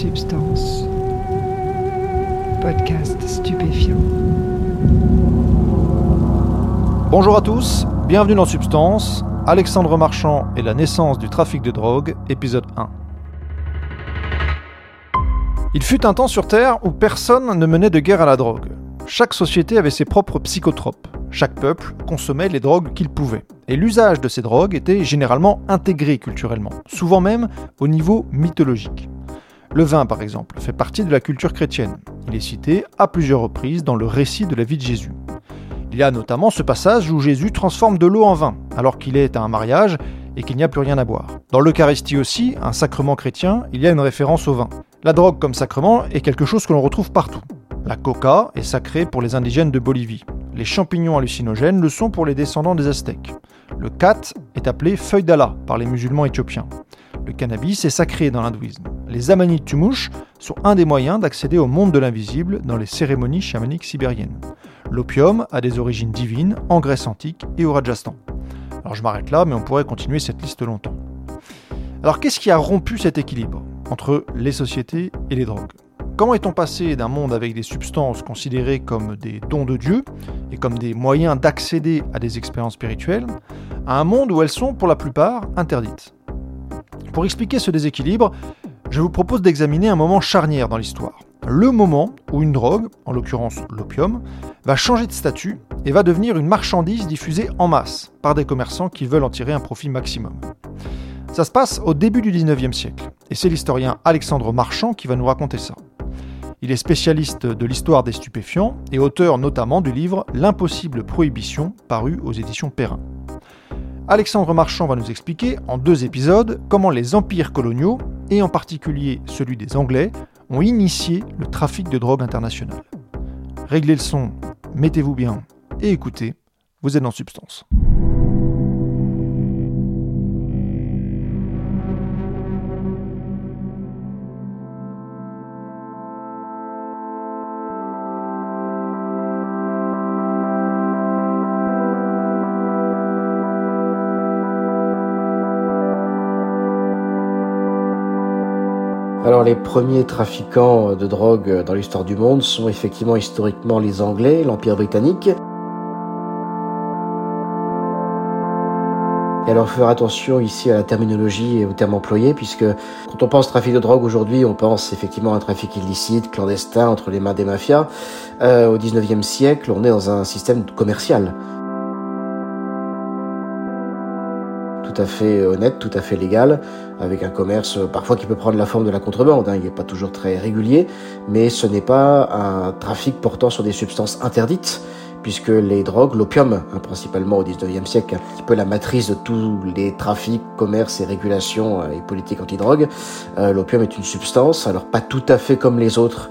Substance. Podcast stupéfiant. Bonjour à tous, bienvenue dans Substance, Alexandre Marchand et la naissance du trafic de drogue, épisode 1. Il fut un temps sur Terre où personne ne menait de guerre à la drogue. Chaque société avait ses propres psychotropes. Chaque peuple consommait les drogues qu'il pouvait. Et l'usage de ces drogues était généralement intégré culturellement, souvent même au niveau mythologique. Le vin, par exemple, fait partie de la culture chrétienne. Il est cité à plusieurs reprises dans le récit de la vie de Jésus. Il y a notamment ce passage où Jésus transforme de l'eau en vin, alors qu'il est à un mariage et qu'il n'y a plus rien à boire. Dans l'Eucharistie aussi, un sacrement chrétien, il y a une référence au vin. La drogue comme sacrement est quelque chose que l'on retrouve partout. La coca est sacrée pour les indigènes de Bolivie. Les champignons hallucinogènes le sont pour les descendants des Aztèques. Le kat est appelé feuille d'Allah par les musulmans éthiopiens. Le cannabis est sacré dans l'hindouisme. Les amanites tumouches sont un des moyens d'accéder au monde de l'invisible dans les cérémonies chamaniques sibériennes. L'opium a des origines divines en Grèce antique et au Rajasthan. Alors je m'arrête là, mais on pourrait continuer cette liste longtemps. Alors qu'est-ce qui a rompu cet équilibre entre les sociétés et les drogues? Comment est-on passé d'un monde avec des substances considérées comme des dons de Dieu et comme des moyens d'accéder à des expériences spirituelles à un monde où elles sont pour la plupart interdites? Pour expliquer ce déséquilibre, je vous propose d'examiner un moment charnière dans l'histoire. Le moment où une drogue, en l'occurrence l'opium, va changer de statut et va devenir une marchandise diffusée en masse par des commerçants qui veulent en tirer un profit maximum. Ça se passe au début du 19e siècle, et c'est l'historien Alexandre Marchand qui va nous raconter ça. Il est spécialiste de l'histoire des stupéfiants et auteur notamment du livre L'impossible prohibition paru aux éditions Perrin. Alexandre Marchand va nous expliquer en deux épisodes comment les empires coloniaux, et en particulier celui des Anglais, ont initié le trafic de drogue international. Réglez le son, mettez-vous bien et écoutez, vous êtes en substance. Les premiers trafiquants de drogue dans l'histoire du monde sont effectivement historiquement les Anglais, l'Empire britannique. Et alors faire attention ici à la terminologie et aux termes employés, puisque quand on pense trafic de drogue aujourd'hui, on pense effectivement à un trafic illicite, clandestin, entre les mains des mafias. Euh, au 19e siècle, on est dans un système commercial. Tout à fait honnête, tout à fait légal, avec un commerce parfois qui peut prendre la forme de la contrebande, hein, il n'est pas toujours très régulier, mais ce n'est pas un trafic portant sur des substances interdites, puisque les drogues, l'opium, hein, principalement au 19e siècle, un petit peu la matrice de tous les trafics, commerces et régulations euh, et politiques anti-drogue, euh, l'opium est une substance, alors pas tout à fait comme les autres,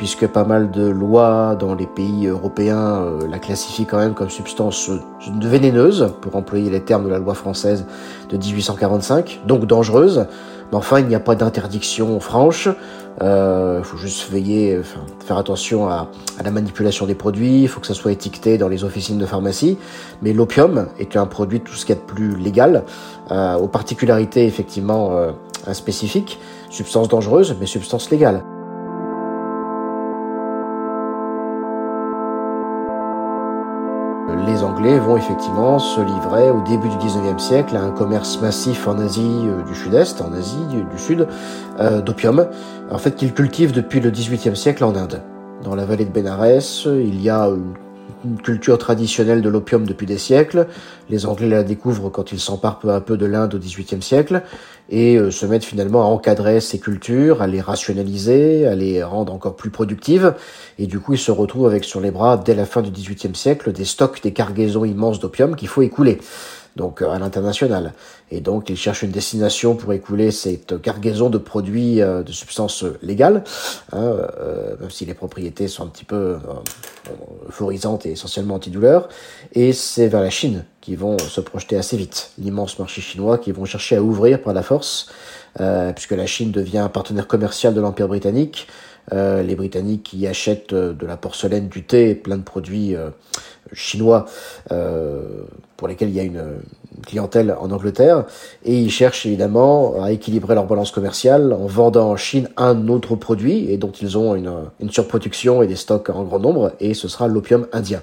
puisque pas mal de lois dans les pays européens euh, la classifient quand même comme substance euh, vénéneuse, pour employer les termes de la loi française de 1845, donc dangereuse. Mais enfin, il n'y a pas d'interdiction franche. Il euh, faut juste veiller, faire attention à, la manipulation des produits. Il faut que ça soit étiqueté dans les officines de pharmacie. Mais l'opium est un produit tout ce qu'il y a de plus légal, aux particularités effectivement spécifiques, substance dangereuse, mais substance légale. Anglais vont effectivement se livrer au début du 19e siècle à un commerce massif en Asie euh, du Sud-Est, en Asie du Sud, euh, d'opium, en fait qu'ils cultivent depuis le 18e siècle en Inde. Dans la vallée de Bénarès, il y a une culture traditionnelle de l'opium depuis des siècles. Les Anglais la découvrent quand ils s'emparent peu à peu de l'Inde au XVIIIe siècle et euh, se mettent finalement à encadrer ces cultures, à les rationaliser, à les rendre encore plus productives. Et du coup, ils se retrouvent avec sur les bras, dès la fin du XVIIIe siècle, des stocks, des cargaisons immenses d'opium qu'il faut écouler donc euh, à l'international. Et donc, ils cherchent une destination pour écouler cette cargaison de produits euh, de substances légales, hein, euh, même si les propriétés sont un petit peu euphorisantes et essentiellement antidouleurs. Et c'est vers la Chine qu'ils vont se projeter assez vite, l'immense marché chinois qu'ils vont chercher à ouvrir par la force, euh, puisque la Chine devient un partenaire commercial de l'Empire britannique. Euh, les Britanniques qui achètent de la porcelaine, du thé, plein de produits chinois pour lesquels il y a une clientèle en Angleterre, et ils cherchent évidemment à équilibrer leur balance commerciale en vendant en Chine un autre produit et dont ils ont une, une surproduction et des stocks en grand nombre, et ce sera l'opium indien.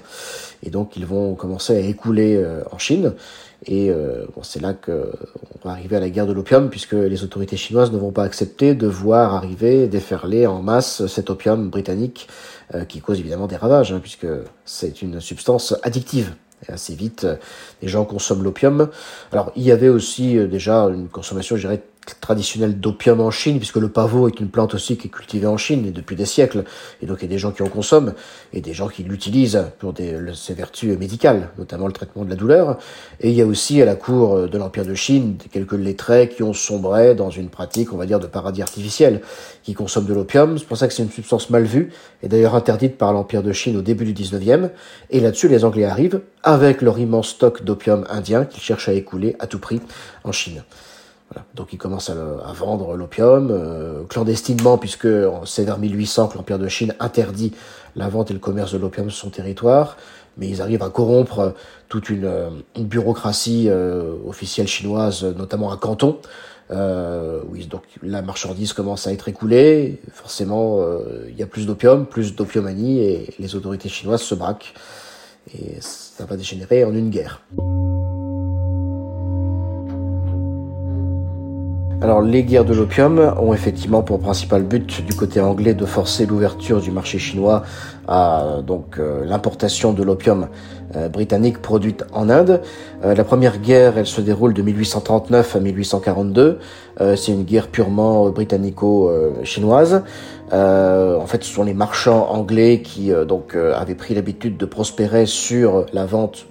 Et donc ils vont commencer à écouler en Chine. Et euh, bon, c'est là qu'on va arriver à la guerre de l'opium, puisque les autorités chinoises ne vont pas accepter de voir arriver, déferler en masse cet opium britannique, euh, qui cause évidemment des ravages, hein, puisque c'est une substance addictive. Et assez vite, euh, les gens consomment l'opium. Alors, il y avait aussi déjà une consommation, je dirais, traditionnel d'opium en Chine, puisque le pavot est une plante aussi qui est cultivée en Chine depuis des siècles. Et donc il y a des gens qui en consomment et des gens qui l'utilisent pour des, ses vertus médicales, notamment le traitement de la douleur. Et il y a aussi à la cour de l'Empire de Chine quelques lettrés qui ont sombré dans une pratique, on va dire, de paradis artificiel, qui consomment de l'opium. C'est pour ça que c'est une substance mal vue et d'ailleurs interdite par l'Empire de Chine au début du 19e. Et là-dessus, les Anglais arrivent avec leur immense stock d'opium indien qu'ils cherchent à écouler à tout prix en Chine. Donc ils commencent à, vendre l'opium euh, clandestinement, puisque c'est vers 1800 que l'Empire de Chine interdit la vente et le commerce de l'opium sur son territoire, mais ils arrivent à corrompre toute une, euh, bureaucratie euh, officielle chinoise, notamment à Canton, où donc la marchandise commence à être écoulée, forcément il y a plus d'opium, plus d'opiumanie, et les autorités chinoises se braquent, et ça va dégénérer en une guerre. Alors les guerres de l'opium ont effectivement pour principal but du côté anglais de forcer l'ouverture du marché chinois à donc euh, l'importation de l'opium euh, britannique produite en Inde. Euh, la première guerre, elle se déroule de 1839 à 1842. C'est une guerre purement britannico-chinoise. en fait, ce sont les marchands anglais qui donc avaient pris l'habitude de prospérer sur la vente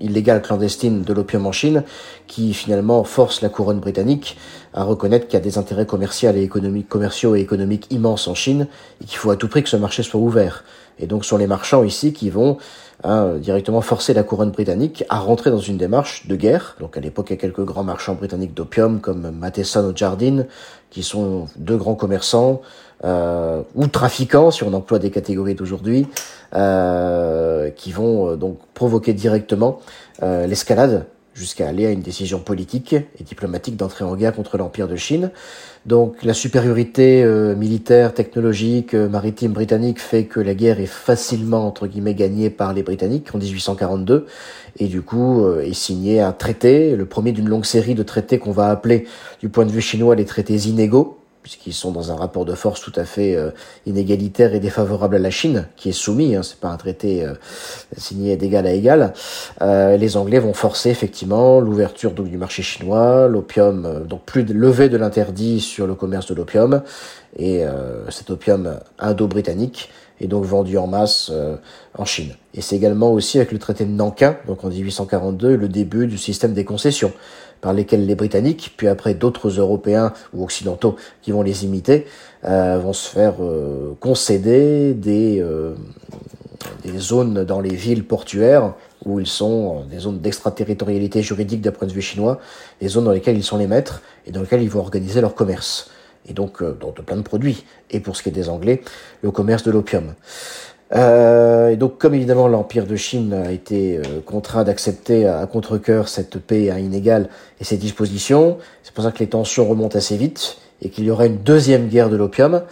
illégale clandestine de l'opium en Chine, qui finalement force la couronne britannique à reconnaître qu'il y a des intérêts commerciaux et économiques, commerciaux et économiques immenses en Chine et qu'il faut à tout prix que ce marché soit ouvert. Et donc, ce sont les marchands ici qui vont hein, directement forcer la couronne britannique à rentrer dans une démarche de guerre. Donc, à l'époque, il y a quelques grands marchands britanniques d'opium comme Matheson ou Jardine, qui sont deux grands commerçants euh, ou trafiquants, si on emploie des catégories d'aujourd'hui, euh, qui vont euh, donc provoquer directement euh, l'escalade jusqu'à aller à une décision politique et diplomatique d'entrer en guerre contre l'Empire de Chine. Donc la supériorité euh, militaire, technologique, euh, maritime britannique fait que la guerre est facilement, entre guillemets, gagnée par les Britanniques en 1842. Et du coup, euh, est signé un traité, le premier d'une longue série de traités qu'on va appeler, du point de vue chinois, les traités inégaux, puisqu'ils sont dans un rapport de force tout à fait euh, inégalitaire et défavorable à la Chine, qui est soumis, hein, c'est pas un traité euh, signé d'égal à égal. Euh, les Anglais vont forcer effectivement l'ouverture du marché chinois, l'opium, donc plus de levée de l'interdit sur le commerce de l'opium, et cet opium indo-britannique est donc vendu en masse en Chine. Et c'est également aussi avec le traité de Nankin, donc en 1842, le début du système des concessions par lesquels les Britanniques, puis après d'autres Européens ou Occidentaux qui vont les imiter, euh, vont se faire euh, concéder des, euh, des zones dans les villes portuaires où ils sont des zones d'extraterritorialité juridique d'un point de vue chinois, des zones dans lesquelles ils sont les maîtres et dans lesquelles ils vont organiser leur commerce. Et donc, donc de plein de produits. Et pour ce qui est des Anglais, le commerce de l'opium. Euh, et donc, comme évidemment l'Empire de Chine a été euh, contraint d'accepter à, contre-cœur cette paix à inégale et ces dispositions, c'est pour ça que les tensions remontent assez vite et qu'il y aura une deuxième guerre de l'opium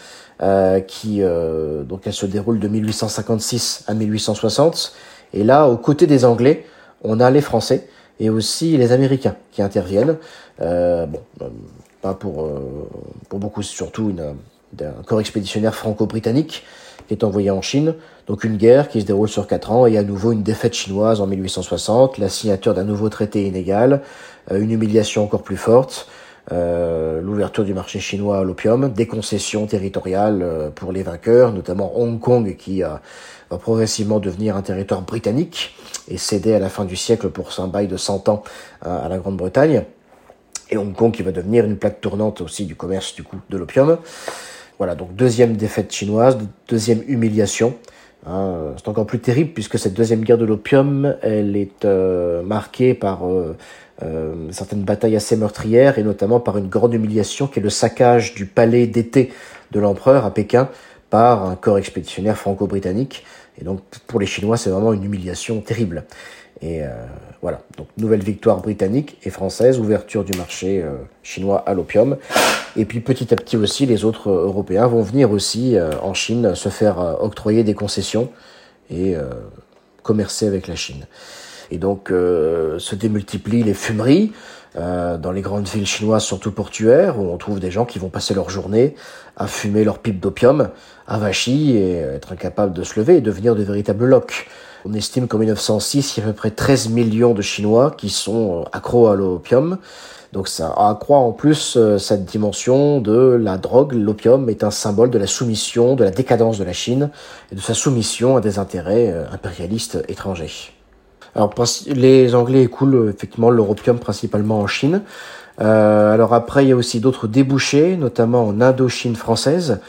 euh, qui euh, donc elle se déroule de 1856 à 1860. Et là, aux côtés des Anglais, on a les Français et aussi les Américains qui interviennent. bon, pas pour pour beaucoup, surtout une, un corps expéditionnaire franco-britannique qui est envoyé en Chine. Donc une guerre qui se déroule sur quatre ans et à nouveau une défaite chinoise en 1860, la signature d'un nouveau traité inégal, euh, une humiliation encore plus forte, euh, l'ouverture du marché chinois à l'opium, des concessions territoriales euh, pour les vainqueurs, notamment Hong Kong qui va progressivement devenir un territoire britannique et céder à la fin du siècle pour un bail de 100 ans à la Grande-Bretagne. Et Hong Kong qui va devenir une plaque tournante aussi du commerce du coup de l'opium. Voilà, donc deuxième défaite chinoise, deuxième humiliation. Hein, c'est encore plus terrible puisque cette deuxième guerre de l'opium, elle est euh, marquée par euh, euh, certaines batailles assez meurtrières et notamment par une grande humiliation qui est le saccage du palais d'été de l'empereur à Pékin par un corps expéditionnaire franco-britannique. Et donc pour les Chinois, c'est vraiment une humiliation terrible. Et euh, voilà, donc nouvelle victoire britannique et française, ouverture du marché euh, chinois à l'opium. Et puis petit à petit aussi, les autres Européens vont venir aussi euh, en Chine se faire octroyer des concessions et commercer avec la Chine. Et donc se démultiplient les fumeries dans les grandes villes chinoises, surtout portuaires, où on trouve des gens qui vont passer leur journée à fumer leur pipe d'opium, à vachy et être incapables de se lever et devenir de véritables loques. On estime qu'en 1906, il y a à peu près 13 millions de Chinois qui sont euh, accros à l'opium. Donc ça accroît en plus euh, cette dimension de la drogue. L'opium est un symbole de la soumission, de la décadence de la Chine et de sa soumission à des intérêts euh, impérialistes étrangers. Alors les Anglais écoulent effectivement l'opium principalement en Chine. alors après, il y a aussi d'autres débouchés, notamment en Indochine française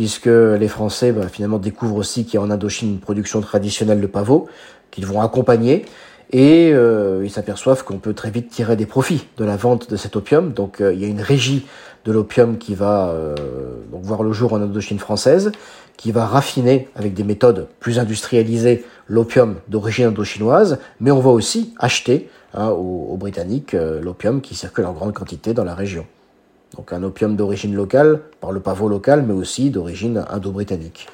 puisque les Français bah, finalement découvrent aussi qu'il y a en Indochine une production traditionnelle de pavot qu'ils vont accompagner et euh, ils s'aperçoivent qu'on peut très vite tirer des profits de la vente de cet opium. Donc euh, il y a une régie de l'opium qui va euh, donc voir le jour en Indochine française, qui va raffiner avec des méthodes plus industrialisées l'opium d'origine indochinoise, mais on va aussi acheter hein, aux Britanniques l'opium qui circule en grande quantité dans la région. Donc un opium d'origine locale, par le pavot local, mais aussi d'origine indo-britannique.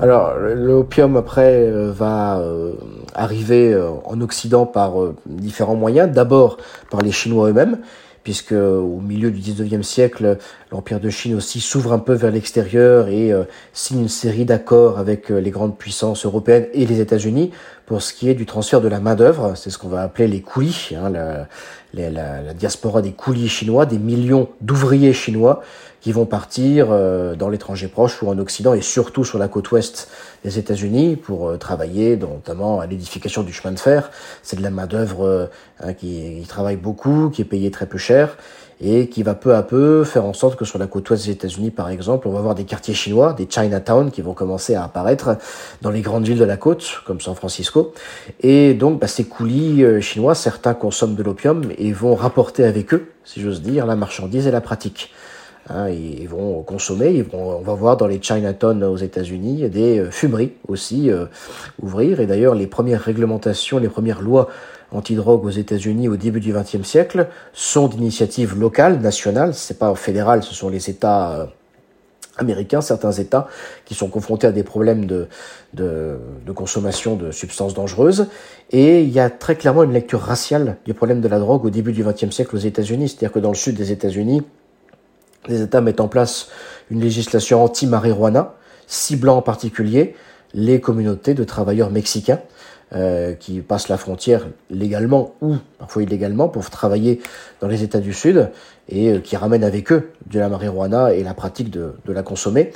Alors l'opium après euh, va euh, arriver euh, en Occident par différents moyens. D'abord par les Chinois eux-mêmes, puisque au milieu du 19e siècle, l'Empire de Chine aussi s'ouvre un peu vers l'extérieur et signe une série d'accords avec les grandes puissances européennes et les États-Unis pour ce qui est du transfert de la main-d'œuvre, c'est ce qu'on va appeler les coulis, hein, la, diaspora des coulis chinois, des millions d'ouvriers chinois qui vont partir euh, dans l'étranger proche ou en Occident et surtout sur la côte ouest des États-Unis pour euh, travailler notamment à l'édification du chemin de fer. C'est de la main-d'œuvre euh, hein, qui travaille beaucoup, qui est payée très peu cher et qui va peu à peu faire en sorte que sur la côte ouest des États-Unis, par exemple, on va avoir des quartiers chinois, des Chinatown, qui vont commencer à apparaître dans les grandes villes de la côte, comme San Francisco. Et donc, bah, ces coulis euh, chinois, certains consomment de l'opium et vont rapporter avec eux, si j'ose dire, la marchandise et la pratique. Hein, ils vont consommer, ils vont, on va voir dans les Chinatown aux États-Unis des euh, fumeries aussi euh, ouvrir. Et d'ailleurs, les premières réglementations, les premières lois antidrogue aux États-Unis au début du XXe siècle sont d'initiatives locales, nationales. C'est pas fédéral, ce sont les États euh, américains, certains États qui sont confrontés à des problèmes de, de, de, consommation de substances dangereuses. Et il y a très clairement une lecture raciale du problème de la drogue au début du XXe siècle aux États-Unis. C'est-à-dire que dans le sud des États-Unis, les États mettent en place une législation anti-marijuana, ciblant en particulier les communautés de travailleurs mexicains euh, qui passent la frontière légalement ou parfois illégalement pour travailler dans les États du Sud et euh, qui ramènent avec eux de la marijuana et la pratique de, de la consommer.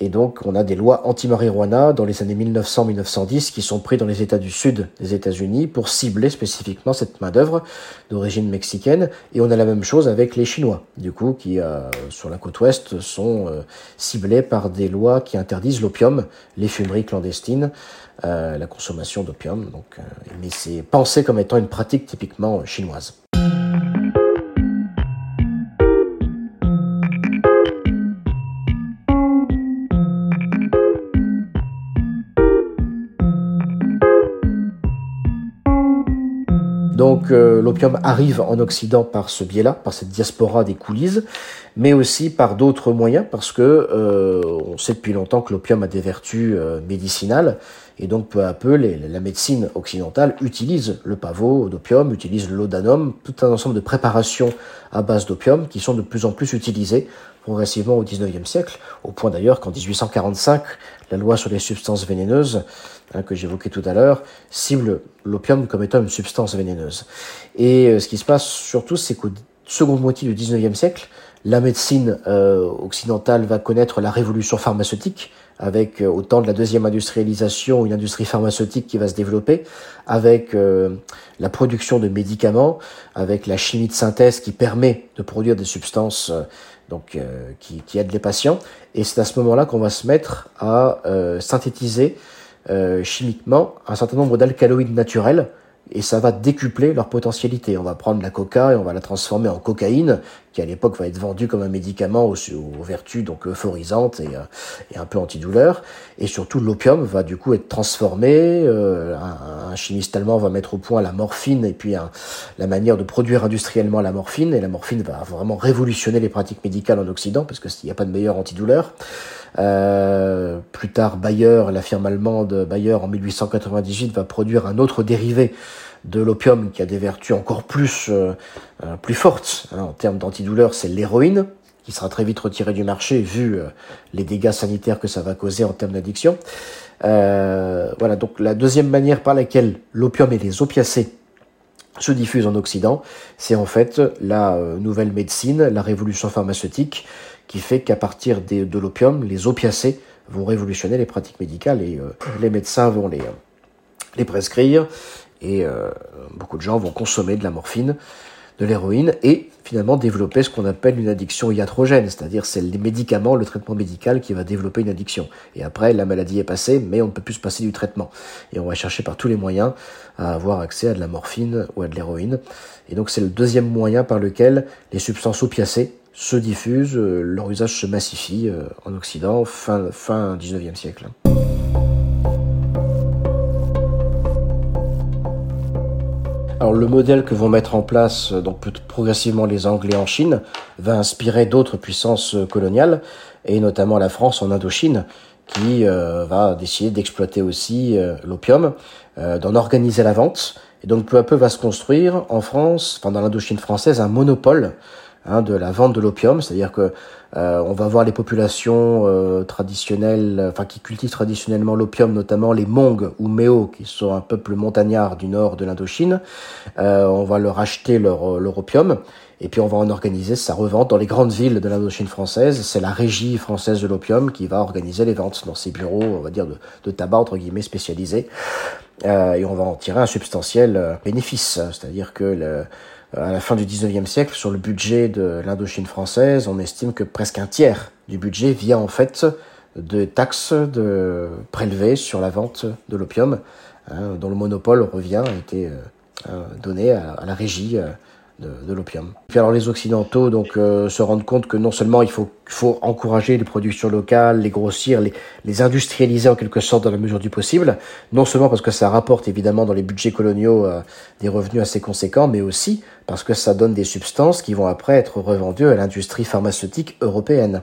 Et donc on a des lois anti-marijuana dans les années 1900-1910 qui sont prises dans les États du Sud des États-Unis pour cibler spécifiquement cette main-d'œuvre d'origine mexicaine. Et on a la même chose avec les Chinois, du coup, qui euh, sur la côte ouest sont ciblés par des lois qui interdisent l'opium, les fumeries clandestines. Euh, la consommation d'opium. Donc, euh, mais c'est pensé comme étant une pratique typiquement chinoise. Donc l'opium arrive en Occident par ce biais-là, par cette diaspora des coulisses, mais aussi par d'autres moyens, parce que euh, on sait depuis longtemps que l'opium a des vertus euh, médicinales, et donc peu à peu la médecine occidentale utilise le pavot d'opium, utilise l'odanum, tout un ensemble de préparations à base d'opium qui sont de plus en plus utilisées progressivement au XIXe siècle, au point d'ailleurs qu'en 1845, la loi sur les substances vénéneuses, hein, que j'évoquais tout à l'heure, cible l'opium comme étant une substance vénéneuse. Et euh, ce qui se passe surtout, c'est qu'au seconde moitié du XIXe siècle, la médecine euh, occidentale va connaître la révolution pharmaceutique, avec euh, autant de la deuxième industrialisation, une industrie pharmaceutique qui va se développer, avec la production de médicaments, avec la chimie de synthèse qui permet de produire des substances donc euh, qui, qui, aide les patients. Et c'est à ce moment-là qu'on va se mettre à euh, synthétiser euh, chimiquement un certain nombre d'alcaloïdes naturels et ça va décupler leur potentialité. On va prendre la coca et on va la transformer en cocaïne, qui à l'époque va être vendu comme un médicament aux, vertus donc euphorisantes et, et, un peu antidouleurs. Et surtout, l'opium va du coup être transformé. un, un, chimiste allemand va mettre au point la morphine et puis la manière de produire industriellement la morphine. Et la morphine va vraiment révolutionner les pratiques médicales en Occident parce qu'il n'y a pas de meilleur antidouleur. Euh, plus tard, Bayer, la firme allemande Bayer, en 1898, va produire un autre dérivé de l'opium qui a des vertus encore plus, euh, euh, fortes hein, en termes d'antidouleur, c'est l'héroïne, qui sera très vite retirée du marché vu les dégâts sanitaires que ça va causer en termes d'addiction. voilà, donc la deuxième manière par laquelle l'opium et les opiacés se diffusent en Occident, c'est en fait la nouvelle médecine, la révolution pharmaceutique qui fait qu'à partir de l'opium, les opiacés vont révolutionner les pratiques médicales et euh, les médecins vont euh, les prescrire et euh, beaucoup de gens vont consommer de la morphine, de l'héroïne et finalement développer ce qu'on appelle une addiction iatrogène, c'est-à-dire c'est les médicaments, le traitement médical qui va développer une addiction. Et après, la maladie est passée, mais on ne peut plus se passer du traitement. Et on va chercher par tous les moyens à avoir accès à de la morphine ou à de l'héroïne. Et donc c'est le deuxième moyen par lequel les substances opiacées se diffusent, euh, leur usage se massifie euh, en Occident fin, fin 19e siècle. Alors le modèle que vont mettre en place euh, donc progressivement les Anglais en Chine va inspirer d'autres puissances coloniales et notamment la France en Indochine qui va décider d'exploiter aussi l'opium, d'en organiser la vente. Et donc peu à peu va se construire en France, enfin dans l'Indochine française, un monopole Hein, de la vente de l'opium, c'est-à-dire que euh, on va voir les populations euh, traditionnelles, enfin qui cultivent traditionnellement l'opium, notamment les Hmong ou Méo, qui sont un peuple montagnard du nord de l'Indochine. Euh, on va leur acheter leur, leur opium et puis on va en organiser sa revente dans les grandes villes de l'Indochine française. C'est la régie française de l'opium qui va organiser les ventes dans ces bureaux, on va dire de, de tabac entre guillemets spécialisés. et on va en tirer un substantiel bénéfice, c'est-à-dire que le, à la fin du 19e siècle, sur le budget de l'Indochine française, on estime que presque un tiers du budget vient en fait de taxes prélevées sur la vente de l'opium, hein, dont le monopole revient a été euh, donné à, la régie euh, de, l'opium. Puis alors les Occidentaux donc euh, se rendent compte que non seulement il faut, faut encourager les productions locales, les grossir, les, les industrialiser en quelque sorte dans la mesure du possible, non seulement parce que ça rapporte évidemment dans les budgets coloniaux euh, des revenus assez conséquents, mais aussi parce que ça donne des substances qui vont après être revendues à l'industrie pharmaceutique européenne.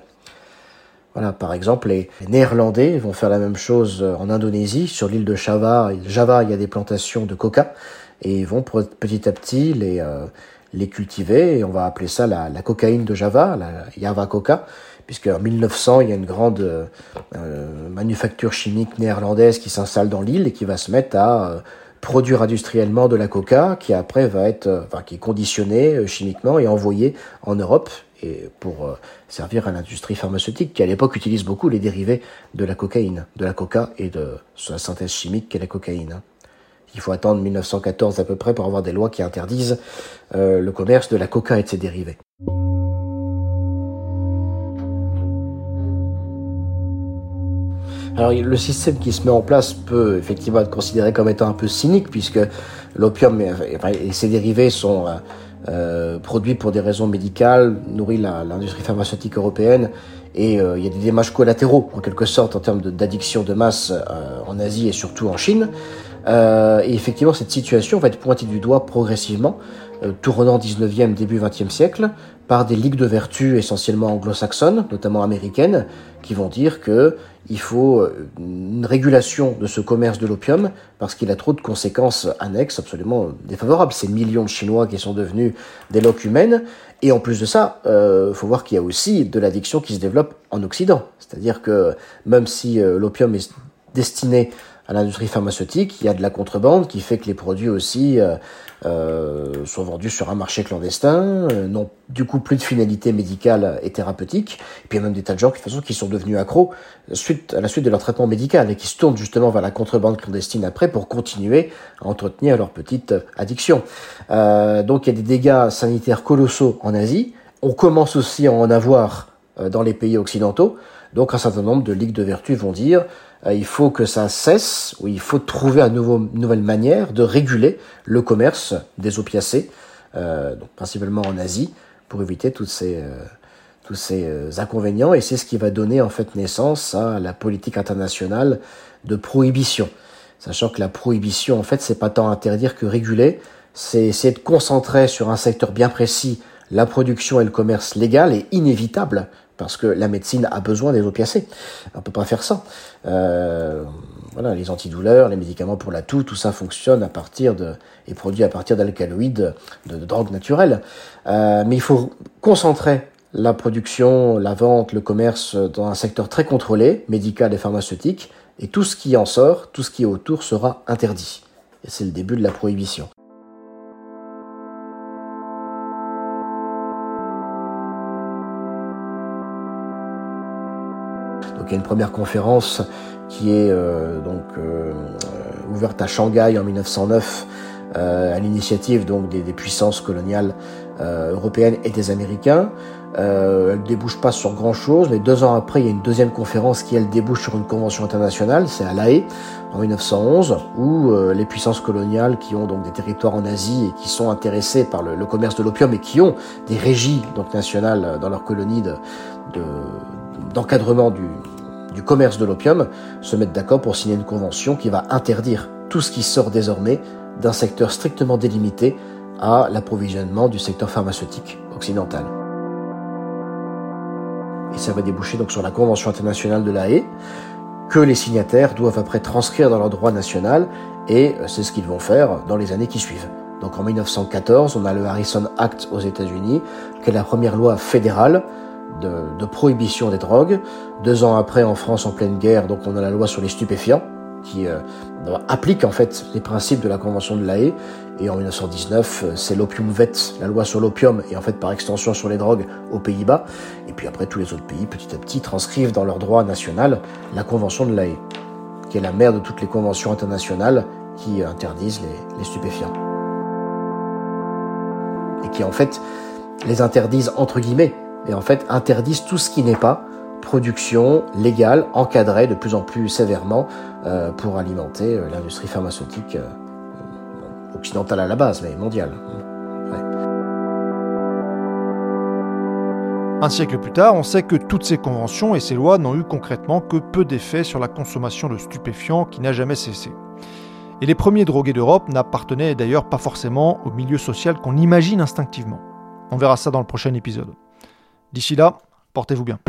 Voilà, par exemple, les, Néerlandais vont faire la même chose en Indonésie, sur l'île de Java. Java, il y a des plantations de coca, et ils vont petit à petit les, euh, les cultiver et on va appeler ça la, la cocaïne de Java, la Java Coca, puisque en 1900 il y a une grande euh, manufacture chimique néerlandaise qui s'installe dans l'île et qui va se mettre à euh, produire industriellement de la coca qui après va être, euh, enfin qui est conditionnée chimiquement et envoyée en Europe et pour servir à l'industrie pharmaceutique qui à l'époque utilise beaucoup les dérivés de la cocaïne, de la coca et de sa synthèse chimique qu'est la cocaïne. Il faut attendre 1914 à peu près pour avoir des lois qui interdisent euh, le commerce de la coca et de ses dérivés. Alors le système qui se met en place peut effectivement être considéré comme étant un peu cynique puisque l'opium et ses dérivés sont euh, euh, produits pour des raisons médicales, nourrit l'industrie pharmaceutique européenne et il y a des dommages collatéraux en quelque sorte en termes d'addiction de, masse en Asie et surtout en Chine. Euh, et effectivement, cette situation va être pointée du doigt progressivement, euh, tournant 19e, début 20e siècle, par des ligues de vertu essentiellement anglo-saxonnes, notamment américaines, qui vont dire que il faut euh, une régulation de ce commerce de l'opium parce qu'il a trop de conséquences annexes absolument défavorables. Ces millions de Chinois qui sont devenus des loques humaines. Et en plus de ça, euh, faut voir qu'il y a aussi de l'addiction qui se développe en Occident. C'est-à-dire que même si euh, l'opium est destiné à l'industrie pharmaceutique, il y a de la contrebande qui fait que les produits aussi euh, euh, sont vendus sur un marché clandestin, euh, n'ont du coup plus de finalité médicale et thérapeutique. Et puis il y a même des tas de gens de toute façon, qui sont devenus accros suite, à la suite de leur traitement médical et qui se tournent justement vers la contrebande clandestine après pour continuer à entretenir leur petite addiction. Euh, donc il y a des dégâts sanitaires colossaux en Asie. On commence aussi à en avoir euh, dans les pays occidentaux. Donc un certain nombre de ligues de vertu vont dire euh, il faut que ça cesse, ou il faut trouver une nouvelle manière de réguler le commerce des opiacés, euh, donc principalement en Asie, pour éviter toutes ces, tous ces inconvénients. Et c'est ce qui va donner en fait naissance à la politique internationale de prohibition. Sachant que la prohibition, en fait, c'est pas tant interdire que réguler, c'est essayer de concentrer sur un secteur bien précis la production et le commerce légal est inévitable parce que la médecine a besoin des opiacés. On peut pas faire ça. Euh, voilà, les antidouleurs, les médicaments pour la toux, tout ça fonctionne à partir de est produit à partir d'alcaloïdes, de, de, drogues naturelles. Euh, mais il faut concentrer la production, la vente, le commerce dans un secteur très contrôlé, médical et pharmaceutique, et tout ce qui en sort, tout ce qui est autour sera interdit. Et c'est le début de la prohibition. Il y a une première conférence qui est euh, donc euh, ouverte à Shanghai en 1909 euh, à l'initiative donc des, puissances coloniales européennes et des Américains. Euh, elle débouche pas sur grand chose, mais deux ans après, il y a une deuxième conférence qui elle débouche sur une convention internationale, c'est à La Haye en 1911, où les puissances coloniales qui ont donc des territoires en Asie et qui sont intéressées par le, commerce de l'opium et qui ont des régies donc nationales dans leurs colonies de, d'encadrement du, du commerce de l'opium se mettent d'accord pour signer une convention qui va interdire tout ce qui sort désormais d'un secteur strictement délimité à l'approvisionnement du secteur pharmaceutique occidental. Et ça va déboucher donc sur la Convention internationale de la que les signataires doivent après transcrire dans leur droit national et c'est ce qu'ils vont faire dans les années qui suivent. Donc en 1914, on a le Harrison Act aux États-Unis, qui est la première loi fédérale de, prohibition des drogues. Deux ans après, en France, en pleine guerre, donc on a la loi sur les stupéfiants qui euh, applique en fait les principes de la Convention de La Haye. Et en 1919, euh, c'est l'opium vet, la loi sur l'opium et en fait par extension sur les drogues aux Pays-Bas. Et puis après, tous les autres pays, petit à petit, transcrivent dans leur droit national la Convention de La Haye, qui est la mère de toutes les conventions internationales qui interdisent les, les stupéfiants. Et qui en fait les interdisent entre guillemets et en fait interdisent tout ce qui n'est pas production légale, encadrée de plus en plus sévèrement euh, pour alimenter euh, l'industrie pharmaceutique euh, occidentale à la base, mais mondiale. Un siècle plus tard, on sait que toutes ces conventions et ces lois n'ont eu concrètement que peu d'effets sur la consommation de stupéfiants qui n'a jamais cessé. Et les premiers drogués d'Europe n'appartenaient d'ailleurs pas forcément au milieu social qu'on imagine instinctivement. On verra ça dans le prochain épisode. D'ici là, portez-vous bien.